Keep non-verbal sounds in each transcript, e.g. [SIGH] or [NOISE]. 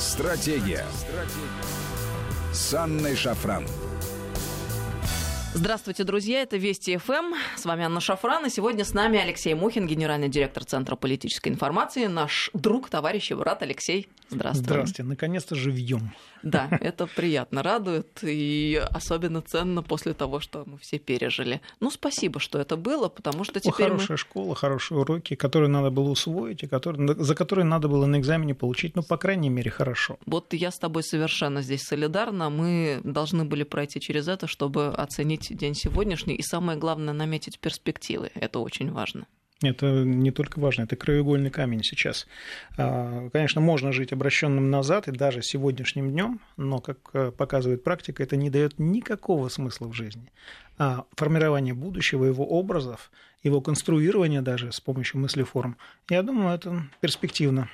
Стратегия. Стратегия. С Анной Шафран. Здравствуйте, друзья. Это Вести ФМ. С вами Анна Шафран. И сегодня с нами Алексей Мухин, генеральный директор Центра политической информации, наш друг, товарищ и брат Алексей. Здравствуйте. Здравствуйте. Наконец-то живьем. Да, [LAUGHS] это приятно, радует. И особенно ценно после того, что мы все пережили. Ну, спасибо, что это было, потому что теперь Хорошая мы... школа, хорошие уроки, которые надо было усвоить, и которые, за которые надо было на экзамене получить, ну, по крайней мере, хорошо. Вот я с тобой совершенно здесь солидарна. Мы должны были пройти через это, чтобы оценить день сегодняшний и, самое главное, наметить перспективы. Это очень важно. Это не только важно, это краеугольный камень сейчас. А, конечно, можно жить обращенным назад и даже сегодняшним днем, но, как э, показывает практика, это не дает никакого смысла в жизни. А формирование будущего, его образов, его конструирование даже с помощью мыслеформ, я думаю, это перспективно.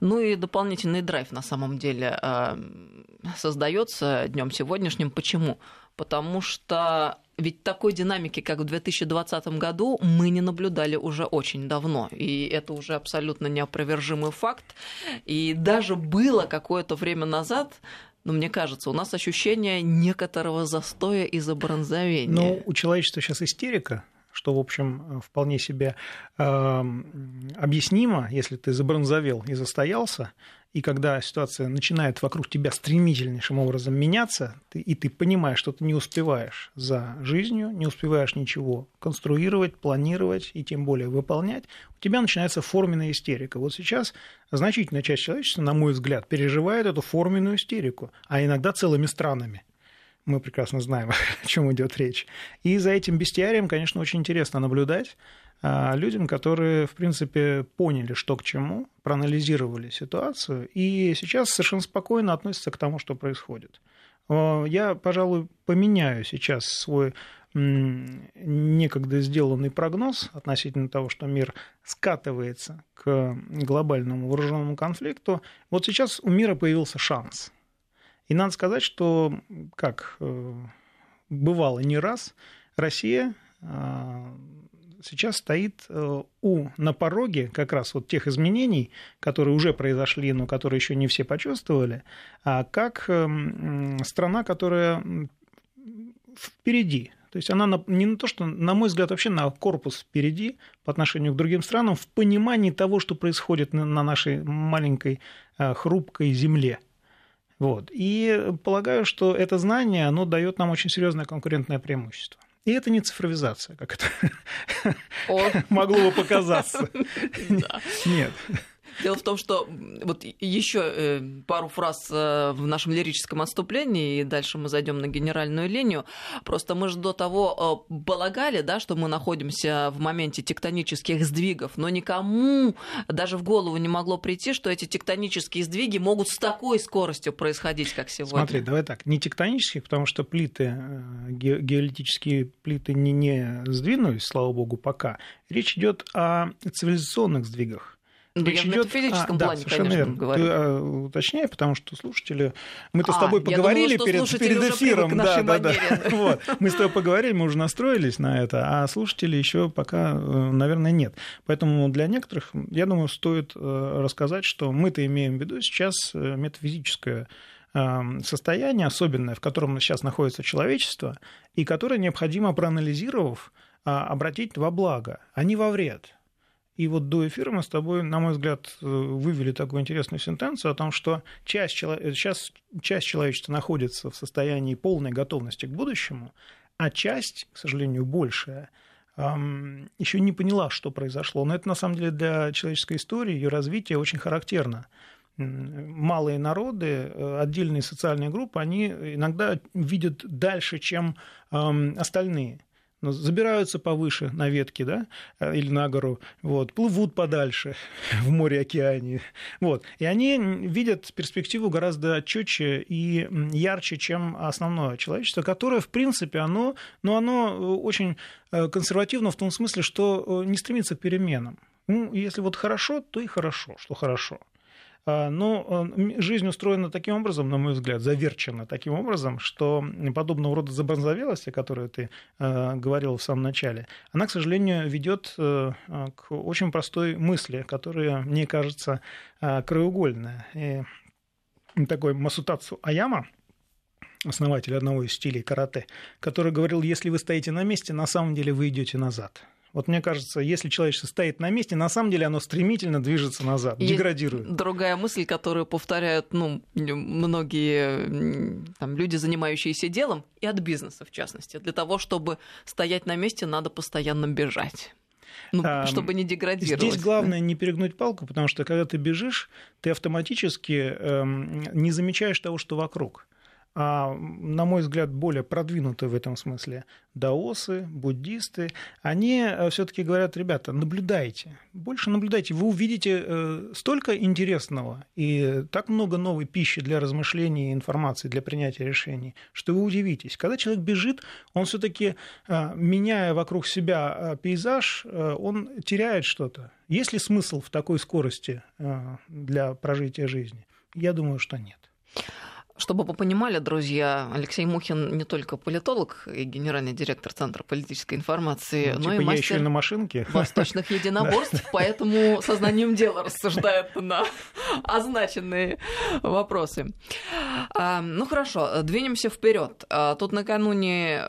Ну и дополнительный драйв на самом деле а, создается днем сегодняшним. Почему? Потому что ведь такой динамики, как в 2020 году, мы не наблюдали уже очень давно. И это уже абсолютно неопровержимый факт. И даже было какое-то время назад но мне кажется, у нас ощущение некоторого застоя и забронзовения. Ну, у человечества сейчас истерика, что, в общем, вполне себе э, объяснимо, если ты забронзовел и застоялся, и когда ситуация начинает вокруг тебя стремительнейшим образом меняться, ты, и ты понимаешь, что ты не успеваешь за жизнью, не успеваешь ничего конструировать, планировать и тем более выполнять, у тебя начинается форменная истерика. Вот сейчас значительная часть человечества, на мой взгляд, переживает эту форменную истерику, а иногда целыми странами. Мы прекрасно знаем, [LAUGHS] о чем идет речь. И за этим бестиарием, конечно, очень интересно наблюдать. А, людям, которые, в принципе, поняли, что к чему, проанализировали ситуацию и сейчас совершенно спокойно относятся к тому, что происходит. Я, пожалуй, поменяю сейчас свой некогда сделанный прогноз относительно того, что мир скатывается к глобальному вооруженному конфликту. Вот сейчас у мира появился шанс. И надо сказать, что, как э, бывало не раз, Россия а, сейчас стоит э, у, на пороге как раз вот тех изменений, которые уже произошли, но которые еще не все почувствовали, а как страна, которая впереди. То есть она не на то, что, на мой взгляд, вообще на корпус впереди по отношению к другим странам в понимании того, что происходит на нашей маленькой э, хрупкой земле. Вот. И полагаю, что это знание, оно дает нам очень серьезное конкурентное преимущество. И это не цифровизация, как это [LAUGHS] могло бы показаться. [LAUGHS] Нет. Дело в том, что вот еще э, пару фраз э, в нашем лирическом отступлении, и дальше мы зайдем на генеральную линию. Просто мы же до того э, полагали, да, что мы находимся в моменте тектонических сдвигов, но никому даже в голову не могло прийти, что эти тектонические сдвиги могут с такой скоростью происходить, как сегодня. Смотри, давай так, не тектонические, потому что плиты, геолитические плиты не, не сдвинулись, слава богу, пока. Речь идет о цивилизационных сдвигах. Ну, Речь идет... в метафизическом а, плане, да, конечно, верно. говорю. Ты, а, уточняй, потому что слушатели... Мы-то а, с тобой поговорили думала, перед, перед эфиром. Да, да, да. [LAUGHS] вот. Мы с тобой поговорили, мы уже настроились на это, а слушателей еще пока, э, наверное, нет. Поэтому для некоторых, я думаю, стоит э, рассказать, что мы-то имеем в виду сейчас метафизическое состояние особенное, в котором сейчас находится человечество, и которое необходимо, проанализировав, а, обратить во благо, а не во вред. И вот до эфира мы с тобой, на мой взгляд, э, вывели такую интересную сентенцию о том, что часть, сейчас часть человечества находится в состоянии полной готовности к будущему, а часть, к сожалению, большая, еще не поняла, что произошло. Но это, на самом деле, для человеческой истории, ее развития очень характерно. Малые народы, э, отдельные социальные группы, они иногда видят дальше, чем остальные – забираются повыше на ветки, да, э, или на гору, вот, плывут подальше [LAUGHS] в море, океане, вот, и они видят перспективу гораздо четче и ярче, чем основное человечество, которое, в принципе, оно, ну, оно э, очень э, консервативно в том смысле, что не стремится к переменам. Ну, если вот хорошо, то и хорошо, что хорошо. А, но э, жизнь устроена таким образом, на мой взгляд, заверчена таким образом, что подобного рода забронзовелость, о которой ты э, говорил в самом начале, она, к сожалению, ведет э, к очень простой мысли, которая, мне кажется, краеугольная. И такой Масутацу Аяма, основатель одного из стилей карате, который говорил, если вы стоите на месте, на самом деле вы идете назад. Вот мне кажется, если человечество стоит на месте, на самом деле оно стремительно движется назад, Есть деградирует. Другая мысль, которую повторяют ну, многие там, люди, занимающиеся делом, и от бизнеса в частности. Для того, чтобы стоять на месте, надо постоянно бежать. Ну, а, чтобы не деградировать. Здесь главное не перегнуть палку, потому что когда ты бежишь, ты автоматически эм, не замечаешь того, что вокруг а, на мой взгляд, более продвинутые в этом смысле даосы, буддисты, они э, все-таки говорят, ребята, наблюдайте, больше наблюдайте, вы увидите э, столько интересного и так много новой пищи для размышлений информации для принятия решений, что вы удивитесь. Когда человек бежит, он все-таки, э, меняя вокруг себя пейзаж, он теряет что-то. Есть ли смысл в такой скорости для прожития жизни? Я думаю, что нет. Чтобы вы понимали, друзья, Алексей Мухин не только политолог и генеральный директор Центра политической информации, ну, но типа и мастер еще на машинке. восточных [LAUGHS] единоборств, поэтому сознанием дела рассуждает на означенные вопросы. А, ну хорошо, двинемся вперед. А, тут накануне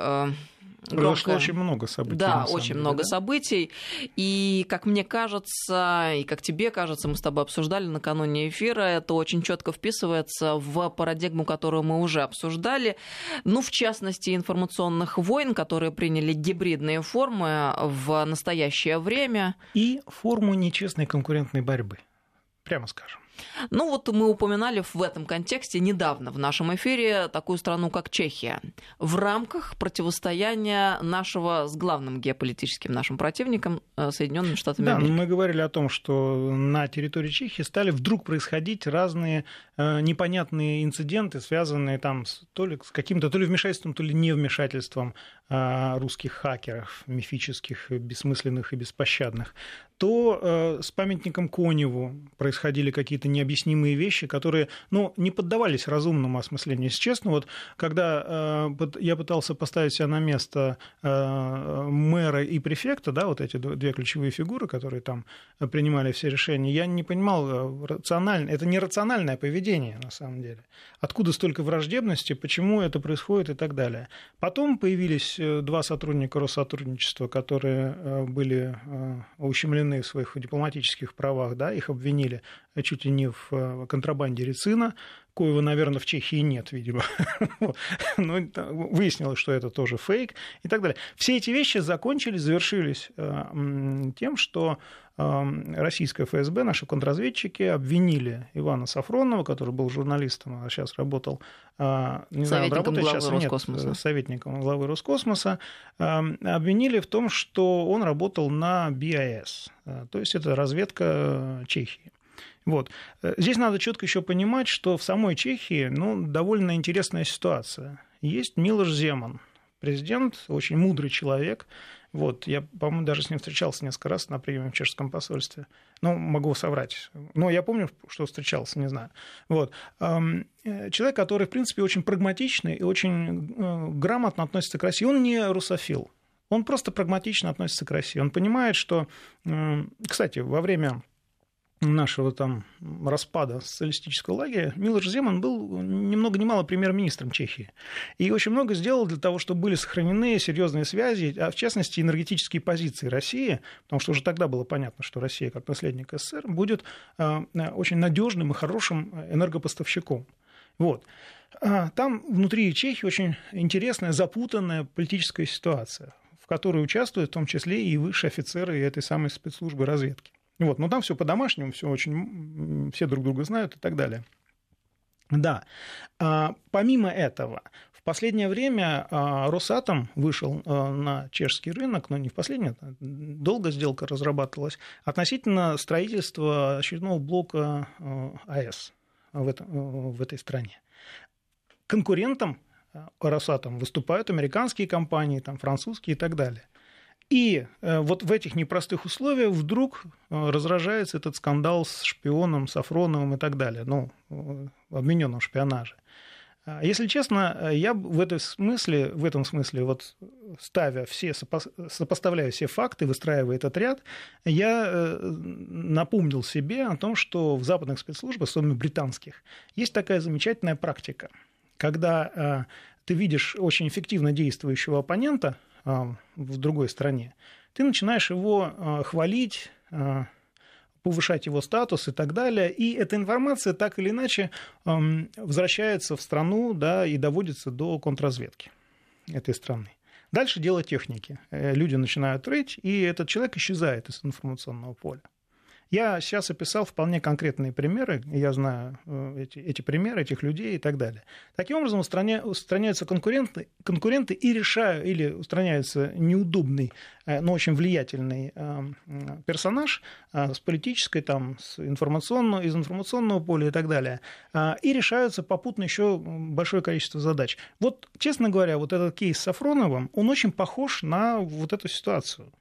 Произошло очень много событий. Да, очень деле, много да? событий. И, как мне кажется, и как тебе кажется, мы с тобой обсуждали накануне эфира, это очень четко вписывается в парадигму, которую мы уже обсуждали. Ну, в частности, информационных войн, которые приняли гибридные формы в настоящее время. И форму нечестной конкурентной борьбы, прямо скажем. Ну вот мы упоминали в этом контексте недавно в нашем эфире такую страну, как Чехия. В рамках противостояния нашего с главным геополитическим нашим противником э, Соединенными Штатами да, Америки. мы говорили о том, что на территории Чехии стали вдруг происходить разные э, непонятные инциденты, связанные там с, то ли с каким-то то ли вмешательством, то ли не вмешательством э, русских хакеров, мифических, бессмысленных и беспощадных то э, с памятником Коневу происходили какие-то необъяснимые вещи, которые ну, не поддавались разумному осмыслению. Если честно, вот когда э, я пытался поставить себя на место э, мэра и префекта, да, вот эти две ключевые фигуры, которые там принимали все решения, я не понимал, рационально, это не рациональное поведение на самом деле. Откуда столько враждебности, почему это происходит и так далее. Потом появились два сотрудника Россотрудничества, которые были ущемлены ущемлены в своих дипломатических правах, да, их обвинили чуть ли не в э, контрабанде рецина, коего, наверное, в Чехии нет, видимо. [LAUGHS] Но выяснилось, что это тоже фейк и так далее. Все эти вещи закончились, завершились э, тем, что российское ФСБ, наши контрразведчики обвинили Ивана Сафронова, который был журналистом, а сейчас работал а, не советником знаю, главы Роскосмоса. Нет, советником главы Роскосмоса, обвинили в том, что он работал на БИАС, то есть это разведка Чехии. Вот. Здесь надо четко еще понимать, что в самой Чехии ну, довольно интересная ситуация. Есть Милош Земан, президент, очень мудрый человек, вот, я, по-моему, даже с ним встречался несколько раз на приеме в чешском посольстве. Ну, могу соврать. Но я помню, что встречался, не знаю. Вот. Э, человек, который, в принципе, очень прагматичный и очень э, грамотно относится к России. Он не русофил. Он просто прагматично относится к России. Он понимает, что... Кстати, во время нашего там распада социалистического лагеря, Милош Земан был ни много ни мало премьер-министром Чехии. И очень много сделал для того, чтобы были сохранены серьезные связи, а в частности энергетические позиции России, потому что уже тогда было понятно, что Россия, как наследник СССР, будет э, очень надежным и хорошим энергопоставщиком. Вот. А там внутри Чехии очень интересная, запутанная политическая ситуация, в которой участвуют в том числе и высшие офицеры этой самой спецслужбы разведки. Вот, но там все по-домашнему, все очень, все друг друга знают и так далее. Да. А, помимо этого, в последнее время а, Росатом вышел а, на чешский рынок, но не в последнее, долго сделка разрабатывалась, относительно строительства очередного блока АЭС в, этом, в этой стране. Конкурентом Росатом выступают американские компании, там, французские и так далее. И э, вот в этих непростых условиях вдруг э, разражается этот скандал с шпионом, Сафроновым и так далее, ну, э, обвиненным в шпионаже. А, если честно, я в, этом смысле, в этом смысле, вот ставя все, сопоставляя все факты, выстраивая этот ряд, я напомнил себе о том, что в западных спецслужбах, особенно британских, есть такая замечательная практика, когда ты видишь очень эффективно действующего оппонента в другой стране, ты начинаешь его хвалить, повышать его статус и так далее. И эта информация так или иначе возвращается в страну да, и доводится до контрразведки этой страны. Дальше дело техники. Э, люди начинают рыть, и этот человек исчезает из информационного поля. Я сейчас описал вполне конкретные примеры, я знаю э, эти, эти примеры, этих людей и так далее. Таким образом, устраня, устраняются конкуренты, конкуренты и решают, или устраняется неудобный, э, но очень влиятельный э, персонаж с политической, там, с информационного, из информационного поля и так далее. И решаются попутно еще большое количество задач. Вот, честно говоря, вот этот кейс с Сафроновым, он очень похож на вот эту ситуацию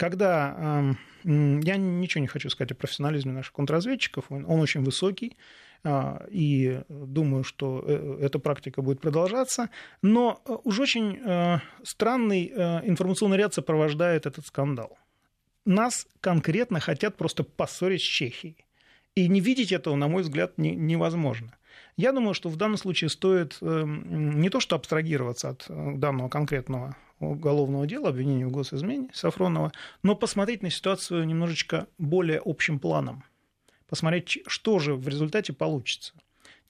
когда я ничего не хочу сказать о профессионализме наших контрразведчиков, он, очень высокий, а, и думаю, что э, эта практика будет продолжаться, но э, уж очень э, странный информационный ряд сопровождает этот скандал. Нас конкретно хотят просто поссорить с Чехией. И не видеть этого, на мой взгляд, невозможно. Я думаю, что в данном случае стоит не то что абстрагироваться от данного конкретного уголовного дела, обвинения в госизмене Сафронова, но посмотреть на ситуацию немножечко более общим планом. Посмотреть, что же в результате получится.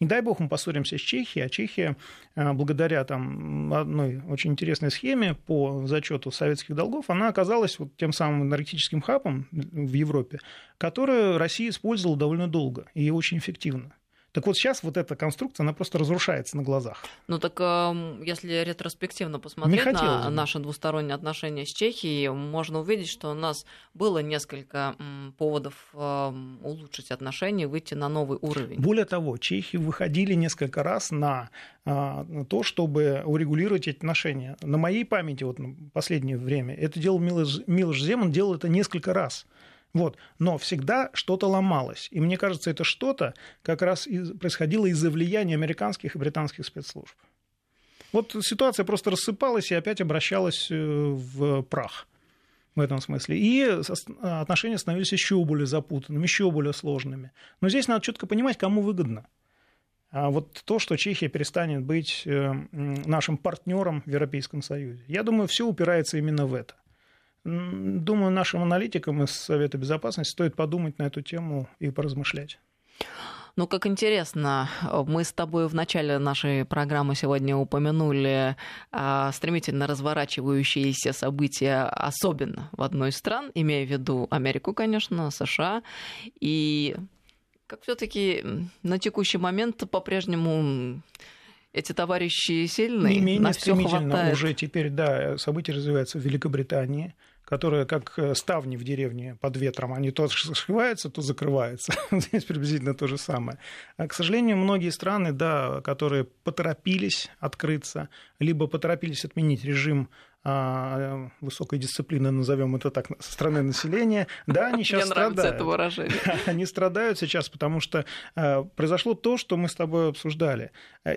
Не дай бог мы поссоримся с Чехией, а Чехия, э, благодаря там, одной очень интересной схеме по зачету советских долгов, она оказалась вот тем самым энергетическим хабом в Европе, которую Россия использовала довольно долго и очень эффективно. Так вот сейчас вот эта конструкция, она просто разрушается на глазах. Ну так если ретроспективно посмотреть на бы. наши двусторонние отношения с Чехией, можно увидеть, что у нас было несколько поводов улучшить отношения, выйти на новый уровень. Более того, чехи выходили несколько раз на а, то, чтобы урегулировать эти отношения. На моей памяти, вот в последнее время, это делал Милош, Милош Земан, делал это несколько раз. Вот. Но всегда что-то ломалось. И мне кажется, это что-то как раз из, происходило из-за влияния американских и британских спецслужб. Вот ситуация просто рассыпалась и опять обращалась э, в прах в этом смысле. И отношения становились еще более запутанными, еще более сложными. Но здесь надо четко понимать, кому выгодно. А вот то, что Чехия перестанет быть э, нашим партнером в Европейском Союзе. Я думаю, все упирается именно в это. Думаю, нашим аналитикам из Совета Безопасности стоит подумать на эту тему и поразмышлять. Ну, как интересно, мы с тобой в начале нашей программы сегодня упомянули а, стремительно разворачивающиеся события, особенно в одной из стран, имея в виду Америку, конечно, США. И как все-таки на текущий момент по-прежнему эти товарищи сильные, Не менее стремительно уже теперь, да, события развиваются в Великобритании которые как э, ставни в деревне под ветром, они то сшиваются, то закрываются. [LAUGHS] Здесь приблизительно то же самое. А, к сожалению, многие страны, да, которые поторопились открыться, либо поторопились отменить режим высокой дисциплины, назовем это так, со стороны населения, да, они [LAUGHS] сейчас Мне страдают. это выражение. [LAUGHS] Они страдают сейчас, потому что а, произошло то, что мы с тобой обсуждали.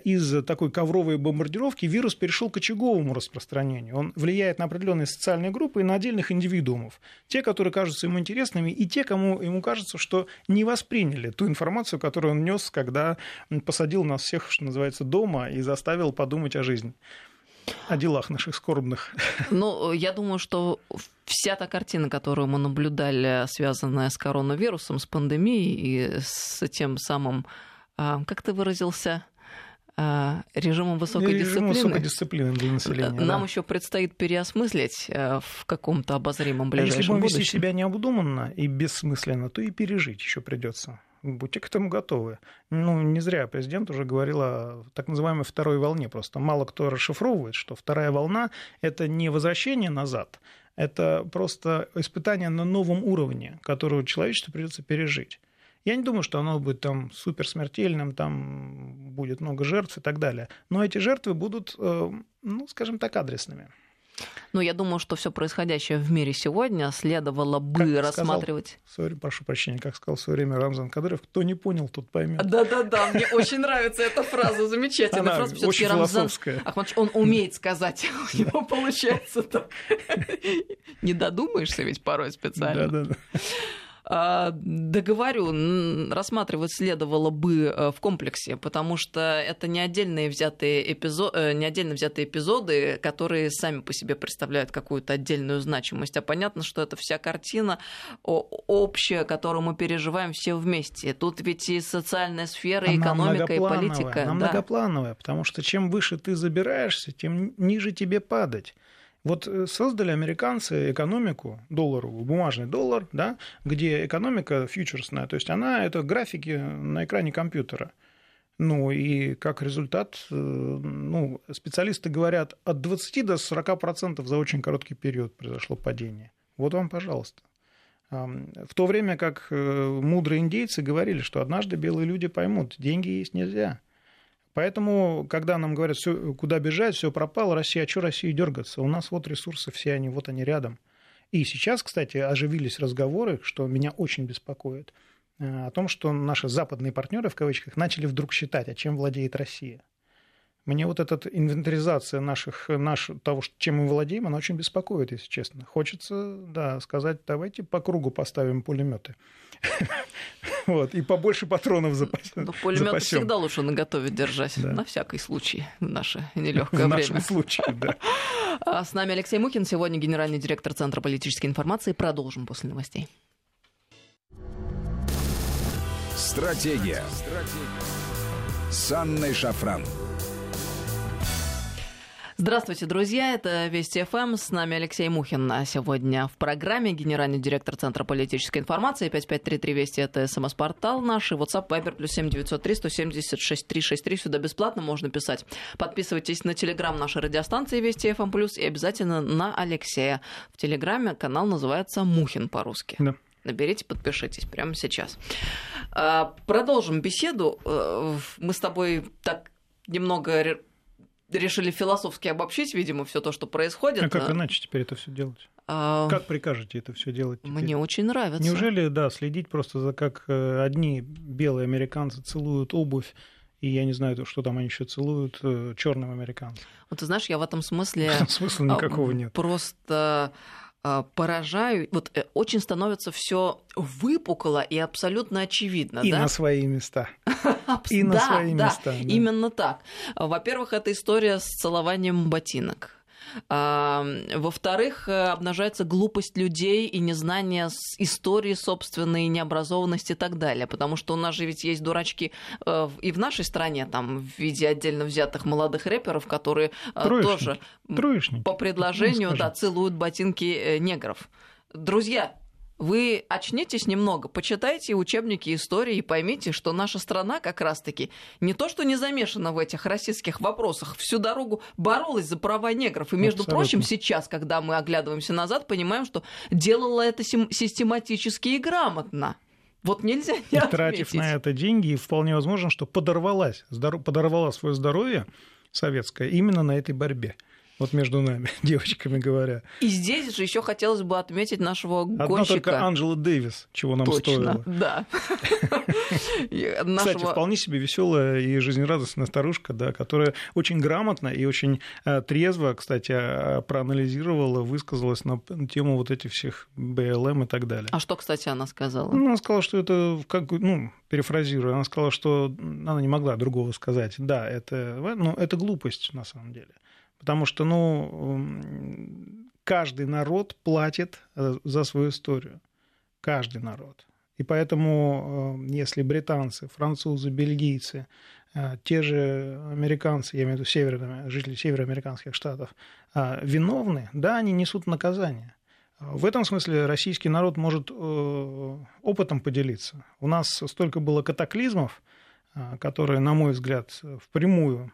Из такой ковровой бомбардировки вирус перешел к очаговому распространению. Он влияет на определенные социальные группы и на отдельных индивидуумов. Те, которые кажутся ему интересными, и те, кому ему кажется, что не восприняли ту информацию, которую он нес, когда посадил нас всех, что называется, дома и заставил подумать о жизни о делах наших скорбных. Ну, я думаю, что вся та картина, которую мы наблюдали, связанная с коронавирусом, с пандемией и с тем самым, а, как ты выразился, а, режимом высокой Режим дисциплины. высокой дисциплины для населения. Нам да. еще предстоит переосмыслить э, в каком-то обозримом ближайшем а если будущем. вести себя необдуманно и бессмысленно, то и пережить еще придется будьте к этому готовы. Ну, не зря президент уже говорил о так называемой второй волне. Просто мало кто расшифровывает, что вторая волна – это не возвращение назад, это просто испытание на новом уровне, которое человечеству придется пережить. Я не думаю, что оно будет там суперсмертельным, там будет много жертв и так далее. Но эти жертвы будут, э, ну, скажем так, адресными. Ну, я думаю, что все происходящее в мире сегодня следовало бы как рассматривать. Сказал, sorry, прошу прощения, как сказал в свое время Рамзан Кадыров, кто не понял, тот поймет. Да-да-да, мне очень нравится эта фраза, замечательная фраза. Очень Рамзан Ахмадович, он умеет сказать, [LAUGHS] у него получается так. Не додумаешься ведь порой специально. Да-да-да. А, договорю, рассматривать следовало бы э, в комплексе, потому что это не отдельные взятые эпизоды, э, не отдельно взятые эпизоды, которые сами по себе представляют какую-то отдельную значимость, а понятно, что это вся картина общая, которую мы переживаем все вместе. Тут ведь и социальная сфера, и экономика, и политика. Она да. многоплановая, потому что чем выше ты забираешься, тем ниже тебе падать. Вот э, создали американцы экономику долларовую, бумажный доллар, да, где экономика фьючерсная, то есть она это графики на экране компьютера. Ну и как результат, э, ну, специалисты говорят, от 20 до 40% за очень короткий период произошло падение. Вот вам, пожалуйста. В то время как э, мудрые индейцы говорили, что однажды белые люди поймут, деньги есть нельзя – Поэтому, когда нам говорят, все, куда бежать, все пропало, Россия, а что России дергаться? У нас вот ресурсы все они, вот они рядом. И сейчас, кстати, оживились разговоры, что меня очень беспокоит, э, о том, что наши западные партнеры, в кавычках, начали вдруг считать, а чем владеет Россия. Мне вот эта инвентаризация наших, наш, того, чем мы владеем, она очень беспокоит, если честно. Хочется, да, сказать, давайте по кругу поставим пулеметы. [LAUGHS] Вот, и побольше патронов запасем. Ну, пулемет всегда лучше наготове держать, да. на всякий случай, в наше [LAUGHS] нелегкое время. В нашем случае, да. [LAUGHS] А с нами Алексей Мухин, сегодня генеральный директор Центра политической информации. Продолжим после новостей. Стратегия. Стратегия. С Анной Шафран. Здравствуйте, друзья. Это Вести ФМ. С нами Алексей Мухин. А сегодня в программе генеральный директор Центра политической информации. 5533 Вести – это смс-портал наш. И WhatsApp, Viber, плюс 7903 176 363. Сюда бесплатно можно писать. Подписывайтесь на телеграм нашей радиостанции Вести ФМ+, плюс и обязательно на Алексея. В телеграме канал называется Мухин по-русски. Да. Наберите, подпишитесь прямо сейчас. А, продолжим беседу. Э, мы с тобой так немного решили философски обобщить, видимо, все то, что происходит. А как иначе теперь это все делать? А... Как прикажете это все делать? Теперь? Мне очень нравится. Неужели, да, следить просто за как э, одни белые американцы целуют обувь, и я не знаю, что там они еще целуют э, черным американцам. Вот ты знаешь, я в этом смысле [LAUGHS] смысла никакого нет. Просто а, поражаю, вот э, очень становится все выпукло и абсолютно очевидно. И да? на свои места. И на свои места. Именно так. Во-первых, это история с целованием ботинок. Во-вторых, э, обнажается глупость людей и незнание истории собственной, необразованность и так далее. Потому что у нас же ведь есть дурачки э, и в нашей стране, там, в виде отдельно взятых молодых рэперов, которые э, Троечники. тоже Троечники. по предложению да, целуют ботинки негров. Друзья, вы очнитесь немного, почитайте учебники истории и поймите, что наша страна как раз-таки не то, что не замешана в этих российских вопросах, всю дорогу боролась за права негров. И, между Абсолютно. прочим, сейчас, когда мы оглядываемся назад, понимаем, что делала это систематически и грамотно. Вот нельзя не и тратив на это деньги, вполне возможно, что подорвалась, подорвала свое здоровье советское именно на этой борьбе вот между нами, [LAUGHS] девочками говоря. И здесь же еще хотелось бы отметить нашего Одна гонщика. только Анджела Дэвис, чего нам Точно, стоило. да. [LAUGHS] Кстати, вполне себе веселая и жизнерадостная старушка, да, которая очень грамотно и очень э, трезво, кстати, а, проанализировала, высказалась на тему вот этих всех БЛМ и так далее. А что, кстати, она сказала? Ну, она сказала, что это, как, ну, перефразируя, она сказала, что она не могла другого сказать. Да, это, ну, это глупость на самом деле. Потому что, ну, каждый народ платит э, за свою историю. Каждый народ. И поэтому, э, если британцы, французы, бельгийцы, э, те же американцы, я имею в виду северные, жители североамериканских штатов, виновны, да, они несут наказание. В этом смысле российский народ может опытом поделиться. У нас столько было катаклизмов, которые, на мой взгляд, впрямую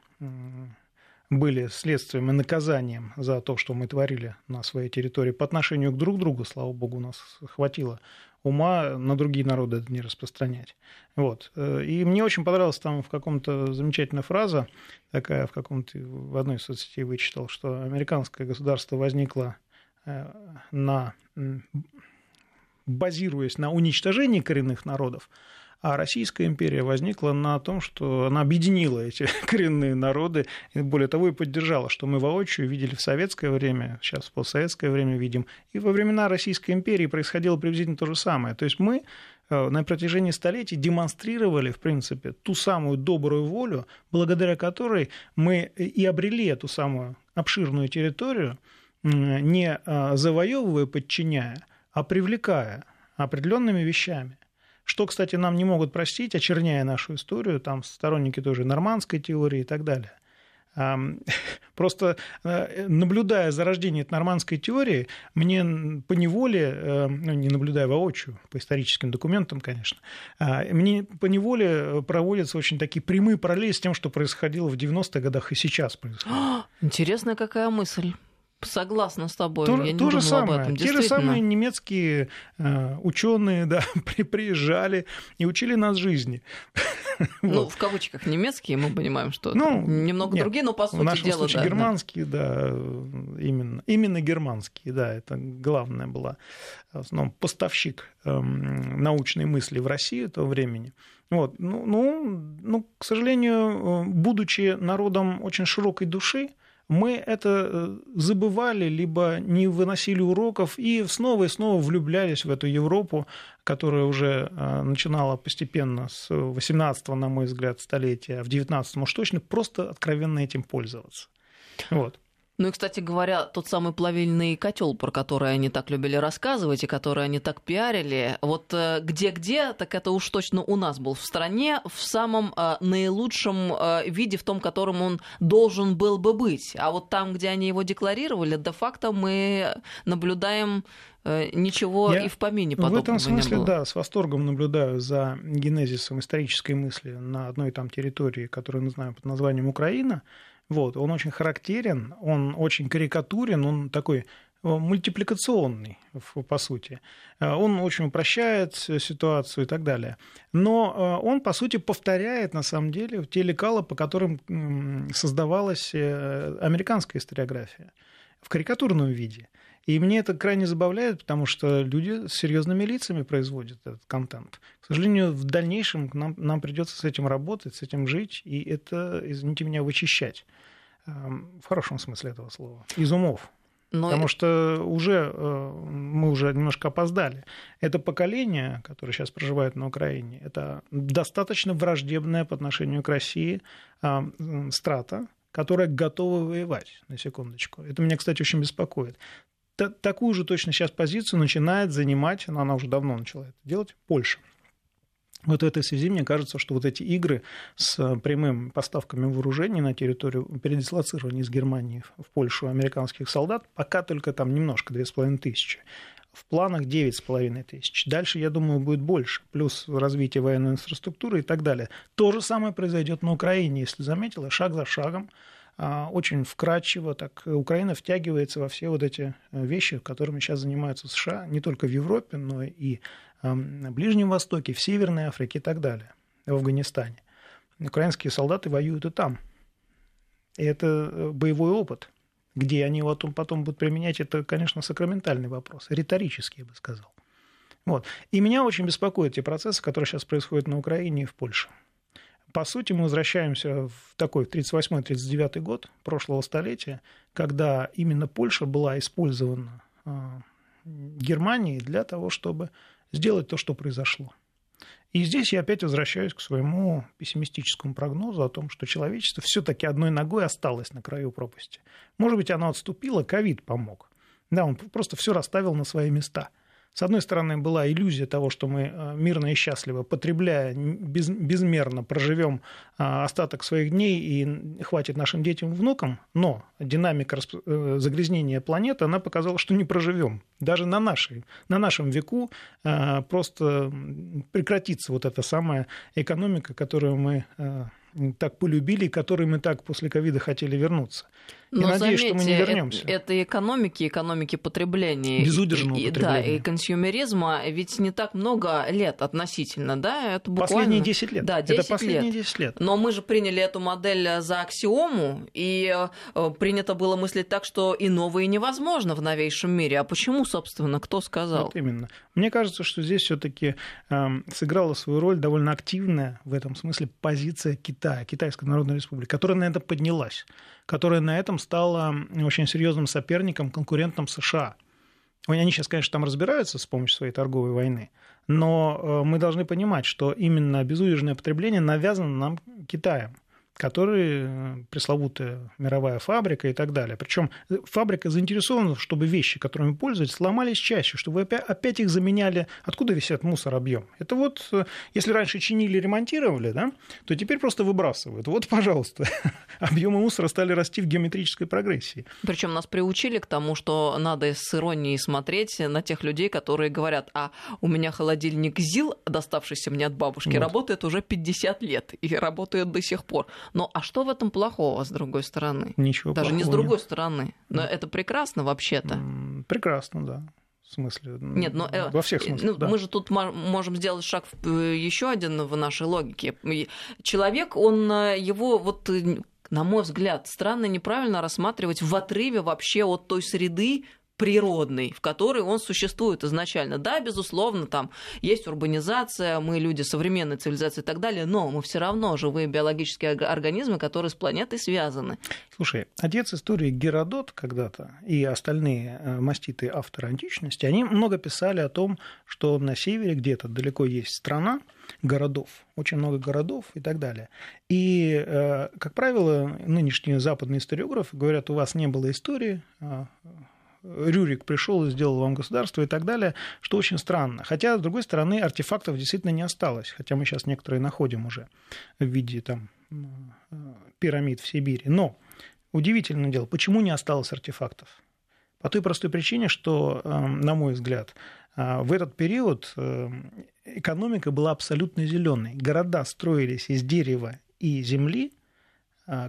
были следствием и наказанием за то, что мы творили на своей территории по отношению к друг другу, слава богу, у нас хватило ума на другие народы это не распространять. Вот. И мне очень понравилась там в каком-то замечательная фраза, такая в каком-то, в одной из соцсетей вычитал, что американское государство возникло на базируясь на уничтожении коренных народов, а Российская империя возникла на том, что она объединила эти [LAUGHS] коренные народы, и более того и поддержала, что мы воочию видели в советское время, сейчас в постсоветское время видим, и во времена Российской империи происходило приблизительно то же самое. То есть мы э, на протяжении столетий демонстрировали, в принципе, ту самую добрую волю, благодаря которой мы и обрели эту самую обширную территорию, не э, завоевывая, подчиняя, а привлекая определенными вещами. Что, кстати, нам не могут простить, очерняя нашу историю, там сторонники тоже нормандской теории и так далее. [LAUGHS] Просто э, наблюдая за рождением этой нормандской теории, мне по неволе, э, ну, не наблюдая воочию, по историческим документам, конечно, а, мне по неволе проводятся очень такие прямые параллели с тем, что происходило в 90-х годах и сейчас происходит. [GASPS] Интересная какая мысль. Согласна с тобой. То, я не то же самое. Об этом. Те же самые немецкие э, ученые да, [LAUGHS] при, приезжали и учили нас жизни. [LAUGHS] Ну, вот. в кавычках немецкие, мы понимаем, что ну, немного нет, другие, но по сути в нашем дела. Случае, да, германские, да, да именно, именно германские, да, это главное было. В основном поставщик э, научной мысли в России того времени. Вот. Ну, ну, ну, к сожалению, э, будучи народом очень широкой души, мы это э, забывали, либо не выносили уроков и снова и снова влюблялись в эту Европу, которая уже э, начинала постепенно с 18 на мой взгляд, столетия, а в 19 уж точно, просто откровенно этим пользоваться. Вот. Ну и, кстати говоря, тот самый плавильный котел, про который они так любили рассказывать и который они так пиарили, вот э, где-где, так это уж точно у нас был в стране в самом э, наилучшем э, виде, в том, котором он должен был бы быть. А вот там, где они его декларировали, де-факто мы наблюдаем ничего Я и в помине подобного В этом смысле, да, с восторгом наблюдаю за генезисом исторической мысли на одной там территории, которую мы знаем под названием Украина, вот, он очень характерен, он очень карикатурен, он такой э, мультипликационный, по сути. Э, он очень упрощает ситуацию и так далее. Но э, он, по сути, повторяет, на самом деле, те лекала, по которым создавалась американская историография в карикатурном виде. И мне это крайне забавляет, потому что люди с серьезными лицами производят этот контент. К сожалению, в дальнейшем нам, нам придется с этим работать, с этим жить, и это, извините меня, вычищать. Эм, в хорошем смысле этого слова. Из умов. Но... Потому что уже э, мы уже немножко опоздали. Это поколение, которое сейчас проживает на Украине, это достаточно враждебное по отношению к России э, страта, которая готова воевать, на секундочку. Это меня, кстати, очень беспокоит такую же точно сейчас позицию начинает занимать, но она уже давно начала это делать, Польша. Вот в этой связи мне кажется, что вот эти игры с прямыми поставками вооружений на территорию передислоцирования из Германии в Польшу американских солдат, пока только там немножко, 2500. В планах 9,5 тысяч. Дальше, я думаю, будет больше. Плюс развитие военной инфраструктуры и так далее. То же самое произойдет на Украине, если заметила, шаг за шагом очень вкрадчиво так Украина втягивается во все вот эти э, вещи, которыми сейчас занимаются США, не только в Европе, но и на Ближнем Востоке, в Северной Африке и так далее, в Афганистане. Украинские солдаты воюют и там. И это э, боевой опыт. Где они его потом будут применять, это, конечно, сакраментальный вопрос, риторический, я бы сказал. Вот. И меня очень беспокоят те процессы, которые сейчас происходят на Украине и в Польше по сути, мы возвращаемся в такой 38-39 год прошлого столетия, когда именно Польша была использована а, Германией для того, чтобы сделать то, что произошло. И здесь я опять возвращаюсь к своему пессимистическому прогнозу о том, что человечество все-таки одной ногой осталось на краю пропасти. Может быть, оно отступило, ковид помог. Да, он просто все расставил на свои места – с одной стороны, была иллюзия того, что мы э, мирно и счастливо, потребляя без, безмерно, проживем а, остаток своих дней и хватит нашим детям и внукам, но динамика э, загрязнения планеты, она показала, что не проживем. Даже на, нашей, на нашем веку а, просто прекратится вот эта самая экономика, которую мы а, так полюбили, и которой мы так после ковида хотели вернуться. Но надеюсь, заметьте, что мы не вернемся. Это, это экономики, экономики потребления. Безудержного и, потребления. Да, и консюмеризма ведь не так много лет относительно, да? Это буквально... Последние 10 лет. Да, 10 это последние лет. 10 лет. Но мы же приняли эту модель за аксиому, и э, принято было мыслить так, что и новое невозможно в новейшем мире. А почему, собственно, кто сказал? Вот именно. Мне кажется, что здесь все-таки э, сыграла свою роль довольно активная в этом смысле позиция Китая, Китайской Народной Республики, которая на это поднялась, которая на этом стала очень серьезным соперником, конкурентом США. Они сейчас, конечно, там разбираются с помощью своей торговой войны, но э, мы должны понимать, что именно безудержное потребление навязано нам Китаем которые э, пресловутая мировая фабрика и так далее. Причем фабрика заинтересована, чтобы вещи, которыми пользуются, сломались чаще, чтобы опять, опять их заменяли. Откуда висят мусор объем? Это вот, э, если раньше чинили, ремонтировали, да, то теперь просто выбрасывают. Вот, пожалуйста, [LAUGHS] объемы мусора стали расти в геометрической прогрессии. Причем нас приучили к тому, что надо с иронией смотреть на тех людей, которые говорят, а у меня холодильник ЗИЛ, доставшийся мне от бабушки, вот. работает уже 50 лет и работает до сих пор. Но а что в этом плохого, с другой стороны? Ничего Даже не с другой стороны. Но это прекрасно вообще-то. Прекрасно, да. В смысле? Нет, но э, во всех смыслах. Ну, да. Мы же тут можем сделать шаг э, еще один в нашей логике. Человек, он э, его вот на мой взгляд, странно неправильно рассматривать в отрыве вообще от той среды, природный, в которой он существует изначально. Да, безусловно, там есть урбанизация, мы люди современной цивилизации и так далее, но мы все равно живые биологические организмы, которые с планетой связаны. Слушай, отец истории Геродот когда-то и остальные э, маститые авторы античности, они много писали о том, что на севере где-то далеко есть страна, городов, очень много городов и так далее. И, э, как правило, нынешние западные историографы говорят, у вас не было истории, а, Рюрик пришел и сделал вам государство и так далее, что очень странно. Хотя, с другой стороны, артефактов действительно не осталось, хотя мы сейчас некоторые находим уже в виде там, пирамид в Сибири. Но удивительное дело, почему не осталось артефактов? По той простой причине, что, э, на мой взгляд, э, в этот период э, экономика была абсолютно зеленой. Города строились из дерева и земли,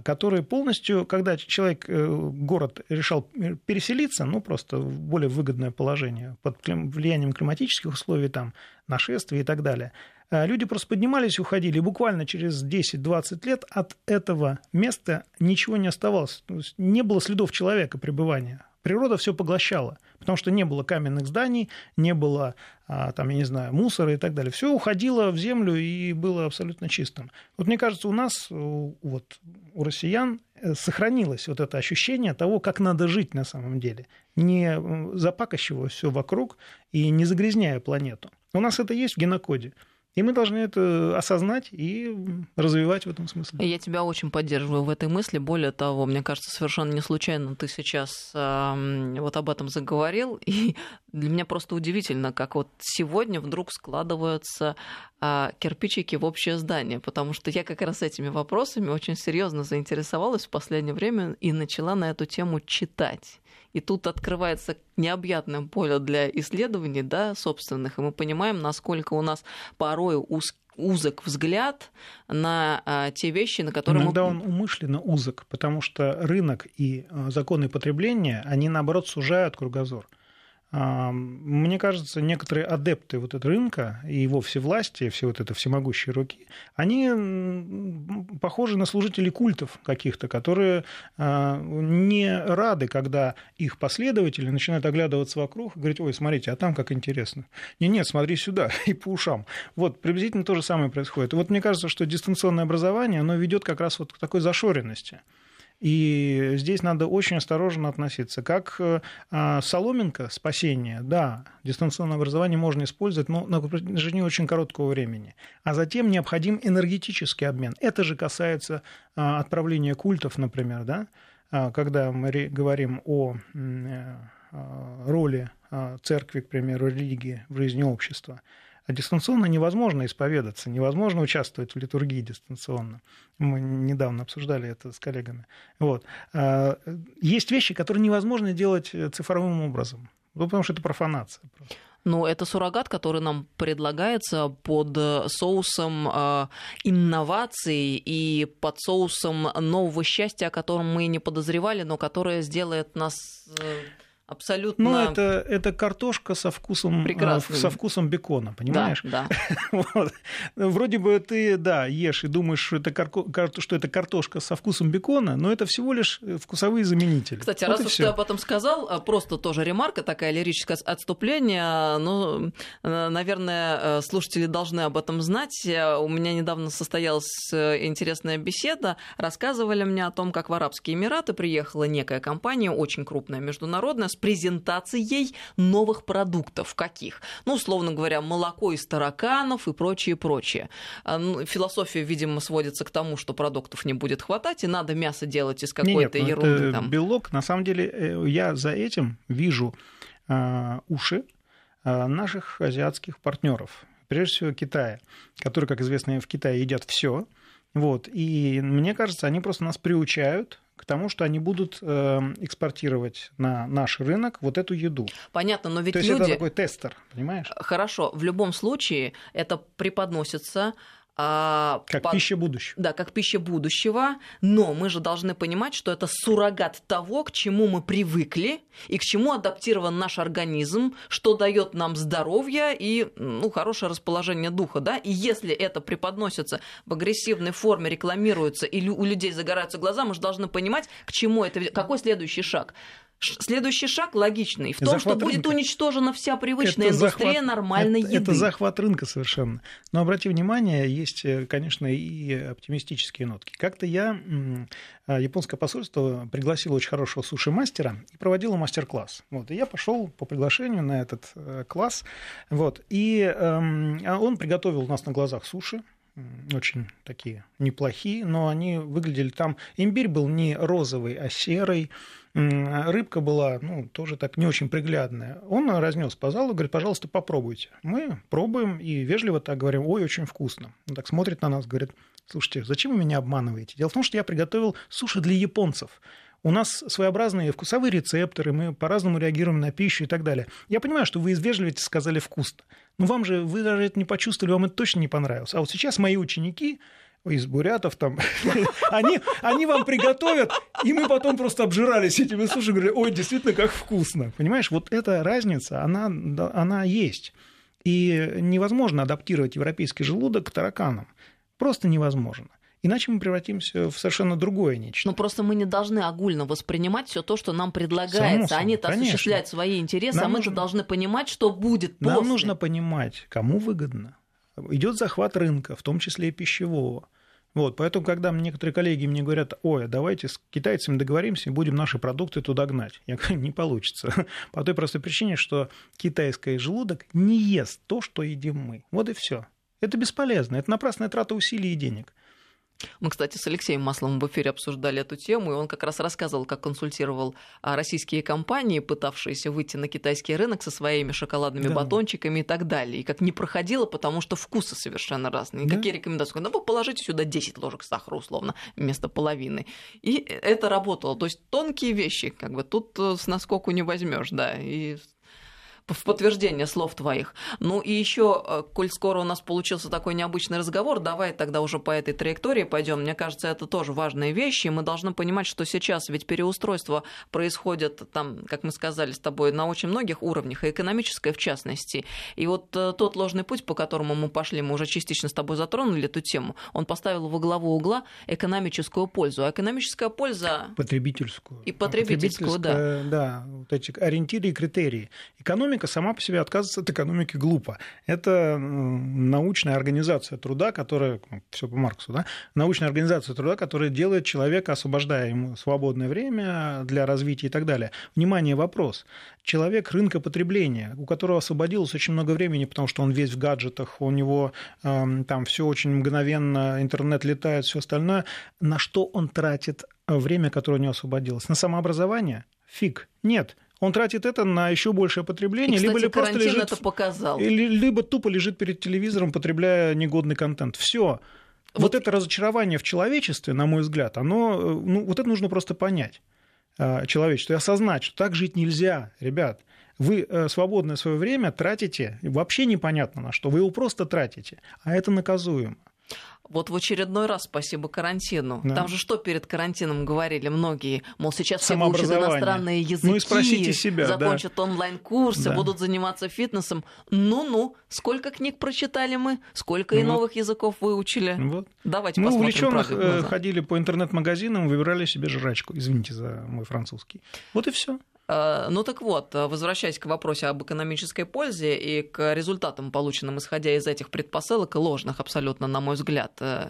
которые полностью, когда человек, э, город решал переселиться, ну, просто в более выгодное положение под влиянием климатических условий, там, нашествий и так далее, а, люди просто поднимались уходили. И буквально через 10-20 лет от этого места ничего не оставалось. Не было следов человека пребывания природа все поглощала, потому что не было каменных зданий, не было, а, там, я не знаю, мусора и так далее. Все уходило в землю и было абсолютно чистым. Вот мне кажется, у нас, вот, у россиян э, сохранилось вот это ощущение того, как надо жить на самом деле, не запакощивая все вокруг и не загрязняя планету. У нас это есть в генокоде. И мы должны это осознать и развивать в этом смысле. Я тебя очень поддерживаю в этой мысли. Более того, мне кажется, совершенно не случайно ты сейчас э, вот об этом заговорил. [LAUGHS] И для меня просто удивительно, как вот сегодня вдруг складываются э, кирпичики в общее здание. Потому что я как раз этими вопросами очень серьезно заинтересовалась в последнее время и начала на эту тему читать. И тут открывается необъятное поле для исследований да, собственных, и мы понимаем, насколько у нас порой уз, узок взгляд на а, те вещи, на которые Иногда мы... он умышленно узок, потому что рынок и а, законы потребления, они, наоборот, сужают кругозор. Мне кажется, некоторые адепты вот этого рынка и его всевластия, все вот это всемогущие руки, они похожи на служителей культов каких-то, которые а, не рады, когда их последователи начинают оглядываться вокруг и говорить, ой, смотрите, а там как интересно. Нет, нет, смотри сюда [LAUGHS] и по ушам. Вот приблизительно то же самое происходит. Вот мне кажется, что дистанционное образование, оно ведет как раз вот к такой зашоренности. И здесь надо очень осторожно относиться. Как э, а, соломинка спасения, да, дистанционное образование можно использовать, но на протяжении очень короткого времени. А затем необходим энергетический обмен. Это же касается а, отправления культов, например, да? А, когда мы говорим о э, роли церкви, к примеру, религии в жизни общества. Дистанционно невозможно исповедаться, невозможно участвовать в литургии дистанционно. Мы недавно обсуждали это с коллегами. Вот. А, есть вещи, которые невозможно делать цифровым образом. Ну, потому что это профанация. Просто. Ну, это суррогат, который нам предлагается под э, соусом э, инноваций и под соусом нового счастья, о котором мы не подозревали, но которое сделает нас э, абсолютно... Ну, это, это картошка со вкусом, Прекрасным. со вкусом бекона, понимаешь? Да, да. [LAUGHS] вот. Вроде бы ты, да, ешь и думаешь, что это, карко... что это картошка со вкусом бекона, но это всего лишь вкусовые заменители. Кстати, вот раз уж ты об этом сказал, а, просто тоже ремарка, такая лирическое отступление, ну, э, наверное, э, слушатели должны об этом знать. У меня недавно состоялась э, интересная беседа, рассказывали мне о том, как в Арабские Эмираты приехала некая компания, очень крупная, международная, с презентацией новых продуктов. Каких? Ну, условно говоря, молоко из тараканов и прочее, прочее. А, ну, философия, видимо, сводится к тому, что продуктов не будет хватать, и надо мясо делать из какой-то Нет, ерунды. Это там. белок. На самом деле, э, я за этим вижу э, уши э, наших азиатских партнеров, прежде всего Китая, которые, как известно, в Китае едят все. Вот. И мне кажется, они просто нас приучают к тому, что они будут э, экспортировать на наш рынок вот эту еду. Понятно, но ведь То люди... есть это такой тестер, понимаешь? Хорошо, в любом случае это преподносится а, как по... пища будущего. Да, как пища будущего. Но мы же должны понимать, что это суррогат того, к чему мы привыкли и к чему адаптирован наш организм, что дает нам здоровье и ну, хорошее расположение духа. Да? И если это преподносится в агрессивной форме, рекламируется, и у людей загораются глаза, мы же должны понимать, к чему это, какой следующий шаг. Следующий шаг логичный в том, захват что будет уничтожена вся привычная это индустрия захват, нормальной это, еды. Это захват рынка совершенно. Но обрати внимание, есть, э, конечно, и оптимистические нотки. Как-то я а, японское посольство пригласило очень хорошего суши-мастера и проводило мастер-класс. Вот, и я пошел по приглашению на этот э, класс. Вот, и эм, а он приготовил у нас на глазах суши очень такие неплохие, но они выглядели там... Имбирь был не розовый, а серый, рыбка была, ну, тоже так не очень приглядная. Он разнес по залу, говорит, пожалуйста, попробуйте. Мы пробуем и вежливо так говорим, ой, очень вкусно. Он так смотрит на нас, говорит, слушайте, зачем вы меня обманываете? Дело в том, что я приготовил суши для японцев. У нас своеобразные вкусовые рецепторы, мы по-разному реагируем на пищу и так далее. Я понимаю, что вы из вежливости сказали вкусно, но вам же, вы даже это не почувствовали, вам это точно не понравилось. А вот сейчас мои ученики, из бурятов там, [LAUGHS] они, они вам приготовят, и мы потом просто обжирались этими суши, говорили, ой, действительно, как вкусно. Понимаешь, вот эта разница, она, она есть. И невозможно адаптировать европейский желудок к тараканам. Просто невозможно. Иначе мы превратимся в совершенно другое нечто. Ну, просто мы не должны огульно воспринимать все то, что нам предлагается. Они-то осуществляют свои интересы, нам а мы нужно... должны понимать, что будет после. Нам нужно понимать, кому выгодно, идет захват рынка, в том числе и пищевого. Вот, поэтому, когда некоторые коллеги мне говорят, ой, давайте с китайцами договоримся и будем наши продукты туда гнать. Я говорю, не получится. [LAUGHS] По той простой причине, что китайский желудок не ест то, что едим мы. Вот и все. Это бесполезно, это напрасная трата усилий и денег. Мы, кстати, с Алексеем Масловым в эфире обсуждали эту тему, и он как раз рассказывал, как консультировал а, российские компании, пытавшиеся выйти на китайский рынок со своими шоколадными да. батончиками и так далее. И как не проходило, потому что вкусы совершенно разные. Да. Какие рекомендации? Ну, вы положите сюда 10 ложек сахара, условно, вместо половины. И это работало. То есть тонкие вещи, как бы тут э, с наскоку не возьмешь, да. И в подтверждение слов твоих. Ну и еще, э, коль скоро у нас получился такой необычный разговор, давай тогда уже по этой траектории пойдем. Мне кажется, это тоже важные вещи. Мы должны понимать, что сейчас ведь переустройство происходит там, как мы сказали с тобой, на очень многих уровнях, и экономическое в частности. И вот э, тот ложный путь, по которому мы пошли, мы уже частично с тобой затронули эту тему, он поставил во главу угла экономическую пользу. А экономическая польза... Потребительскую. И потребительскую, да. Да, вот эти ориентиры и критерии. Экономика экономика сама по себе отказывается от экономики глупо. Это научная организация труда, которая, ну, все по Марксу, да, научная организация труда, которая делает человека, освобождая ему свободное время для развития и так далее. Внимание, вопрос. Человек рынка потребления, у которого освободилось очень много времени, потому что он весь в гаджетах, у него э, там все очень мгновенно, интернет летает, все остальное. На что он тратит время, которое у него освободилось? На самообразование? Фиг. Нет он тратит это на еще большее потребление, и, кстати, либо просто лежит, это показал. либо тупо лежит перед телевизором, потребляя негодный контент. Все. Вот, вот это разочарование в человечестве, на мой взгляд, оно, ну, вот это нужно просто понять а, человечеству и осознать, что так жить нельзя, ребят. Вы э, свободное свое время тратите вообще непонятно на что. Вы его просто тратите, а это наказуемо. Вот в очередной раз спасибо карантину. Да. Там же что перед карантином говорили многие? Мол, сейчас все выучат иностранные языки, ну и спросите себя, закончат да. онлайн-курсы, да. будут заниматься фитнесом. Ну-ну, сколько книг прочитали мы, сколько ну, и новых языков выучили. Вот. Давайте мы посмотрим. Мы увлеченно э, ходили по интернет-магазинам, выбирали себе жрачку. Извините за мой французский. Вот и все. Э, ну так вот, э, возвращаясь к вопросу об экономической пользе и к результатам, полученным исходя из этих предпосылок, ложных абсолютно, на мой взгляд, э,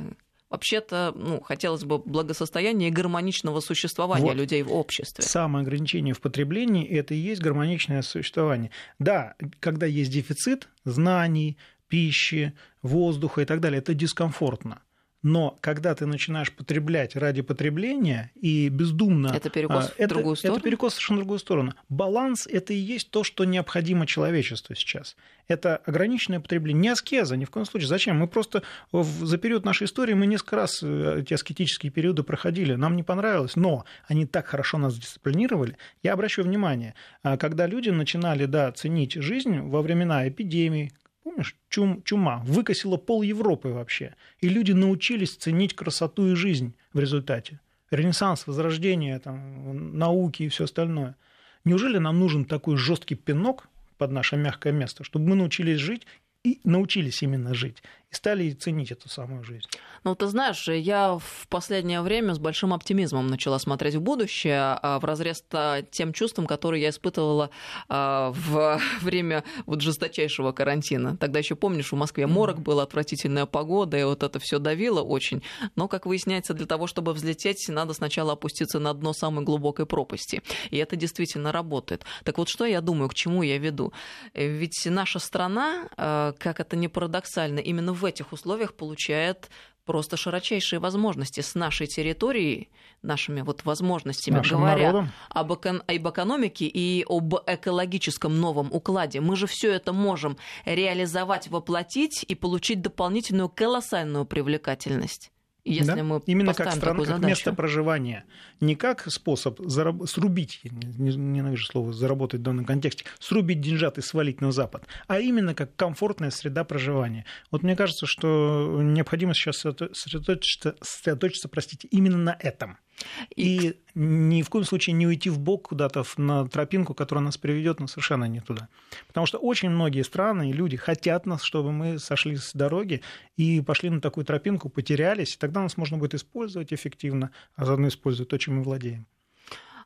Вообще-то, ну, хотелось бы благосостояния и гармоничного существования вот. людей в обществе. Самое ограничение в потреблении – это и есть гармоничное существование. Да, когда есть дефицит знаний, пищи, воздуха и так далее, это дискомфортно. Но когда ты начинаешь потреблять ради потребления и бездумно... Это перекос а, в это, другую сторону? Это перекос в совершенно другую сторону. Баланс – это и есть то, что необходимо человечеству сейчас. Это ограниченное потребление, не аскеза, ни в коем случае. Зачем? Мы просто за период нашей истории мы несколько раз э, эти аскетические периоды проходили. Нам не понравилось, но они так хорошо нас дисциплинировали. Я обращу внимание, а, когда люди начинали да, ценить жизнь во времена эпидемий, Помнишь, чум, чума выкосила пол Европы вообще. И люди научились ценить красоту и жизнь в результате. Ренессанс, возрождение там, науки и все остальное. Неужели нам нужен такой жесткий пинок под наше мягкое место, чтобы мы научились жить и научились именно жить, и стали ценить эту самую жизнь. Ну, ты знаешь, я в последнее время с большим оптимизмом начала смотреть в будущее, а, в разрез тем чувствам, которые я испытывала а, в [LAUGHS] время вот жесточайшего карантина. Тогда еще помнишь, в Москве морок была отвратительная погода, и вот это все давило очень. Но, как выясняется, для того, чтобы взлететь, надо сначала опуститься на дно самой глубокой пропасти. И это действительно работает. Так вот, что я думаю, к чему я веду? Ведь наша страна, а, как это не парадоксально, именно в этих условиях получает просто широчайшие возможности с нашей территорией, нашими вот возможностями, Нашим говоря об, эко- об экономике и об экологическом новом укладе. Мы же все это можем реализовать, воплотить и получить дополнительную колоссальную привлекательность. Если да? мы Именно как страна, как место проживания, не как способ зараб- срубить, не, ненавижу слово заработать в данном контексте, срубить деньжат и свалить на Запад, а именно как комфортная среда проживания. Вот мне кажется, что необходимо сейчас сосредоточиться, сосредоточиться простите, именно на этом – и ни в коем случае не уйти в бок куда-то на тропинку, которая нас приведет ну, совершенно не туда. Потому что очень многие страны и люди хотят нас, чтобы мы сошли с дороги и пошли на такую тропинку, потерялись, и тогда нас можно будет использовать эффективно, а заодно использовать то, чем мы владеем.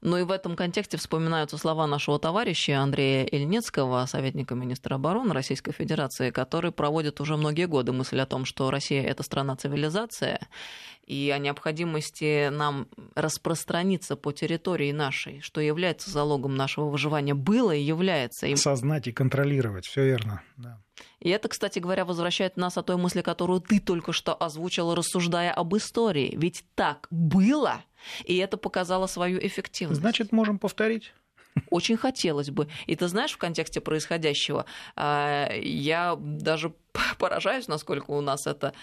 Ну и в этом контексте вспоминаются слова нашего товарища Андрея Ильнецкого, советника министра обороны Российской Федерации, который проводит уже многие годы мысль о том, что Россия – это страна-цивилизация, и о необходимости нам распространиться по территории нашей, что является залогом нашего выживания, было и является. Сознать и контролировать, все верно. Да. И это, кстати говоря, возвращает нас о той мысли, которую ты только что озвучила, рассуждая об истории. Ведь так было, и это показало свою эффективность. Значит, можем повторить. Очень хотелось бы. И ты знаешь, в контексте происходящего, а, я даже [LAUGHS] поражаюсь, насколько у нас это,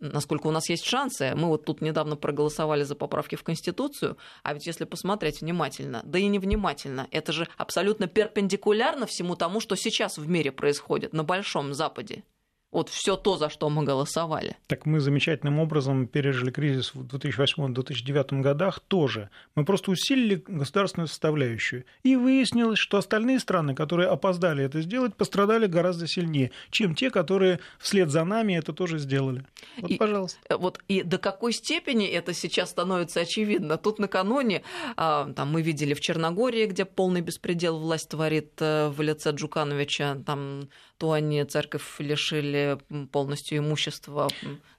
насколько у нас есть шансы. Мы вот тут недавно проголосовали за поправки в Конституцию, а ведь если посмотреть внимательно, да и невнимательно, это же абсолютно перпендикулярно всему тому, что сейчас в мире происходит на Большом Западе вот все то, за что мы голосовали. Так мы замечательным образом пережили кризис в 2008-2009 годах тоже. Мы просто усилили государственную составляющую. И выяснилось, что остальные страны, которые опоздали это сделать, пострадали гораздо сильнее, чем те, которые вслед за нами это тоже сделали. Вот, и, пожалуйста. Э, вот, и до какой степени это сейчас становится очевидно. Тут накануне а, там, мы видели в Черногории, где полный беспредел власть творит э, в лице Джукановича, там то они церковь лишили полностью имущества,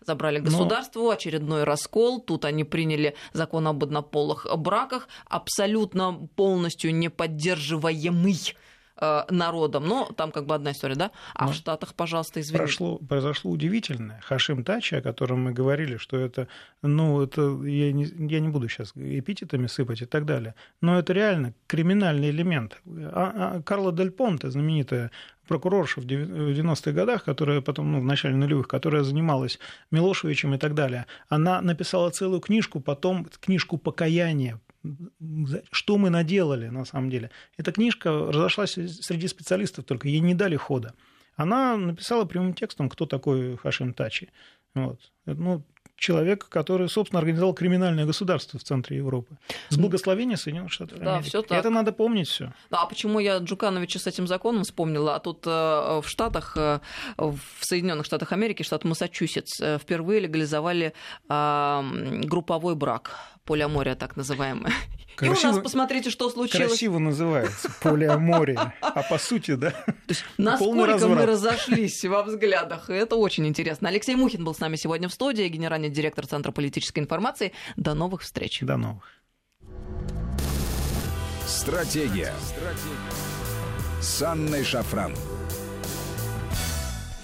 забрали государству, Но... очередной раскол. Тут они приняли закон об однополых браках, абсолютно полностью неподдерживаемый Э, народом. Но там как бы одна история, да? А Но в Штатах, пожалуйста, извините. Прошло, произошло удивительное. Хашим Тачи, о котором мы говорили, что это, ну, это, я не, я не буду сейчас эпитетами сыпать и так далее, но это реально криминальный элемент. А, а Карла Дель Понте, знаменитая прокурорша в 90-х годах, которая потом, ну, в начале нулевых, которая занималась Милошевичем и так далее, она написала целую книжку, потом книжку покаяния что мы наделали на самом деле. Эта книжка разошлась среди специалистов, только ей не дали хода. Она написала прямым текстом, кто такой Хашим Тачи. Вот. Ну, человек, который, собственно, организовал криминальное государство в центре Европы. С благословения Соединенных Штатов да, Америки. Все так. Это надо помнить все. А почему я Джукановича с этим законом вспомнила? А тут э, в Штатах, э, в Соединенных Штатах Америки, штат Массачусетс, э, впервые легализовали групповой брак полиамория так называемое. Красиво, И у нас посмотрите, что случилось. Красиво называется, полиамория. А по сути, да, То есть, насколько мы разошлись во взглядах. Это очень интересно. Алексей Мухин был с нами сегодня в студии, генеральный директор Центра политической информации. До новых встреч. До новых. Стратегия. Стратегия. С Анной Шафран.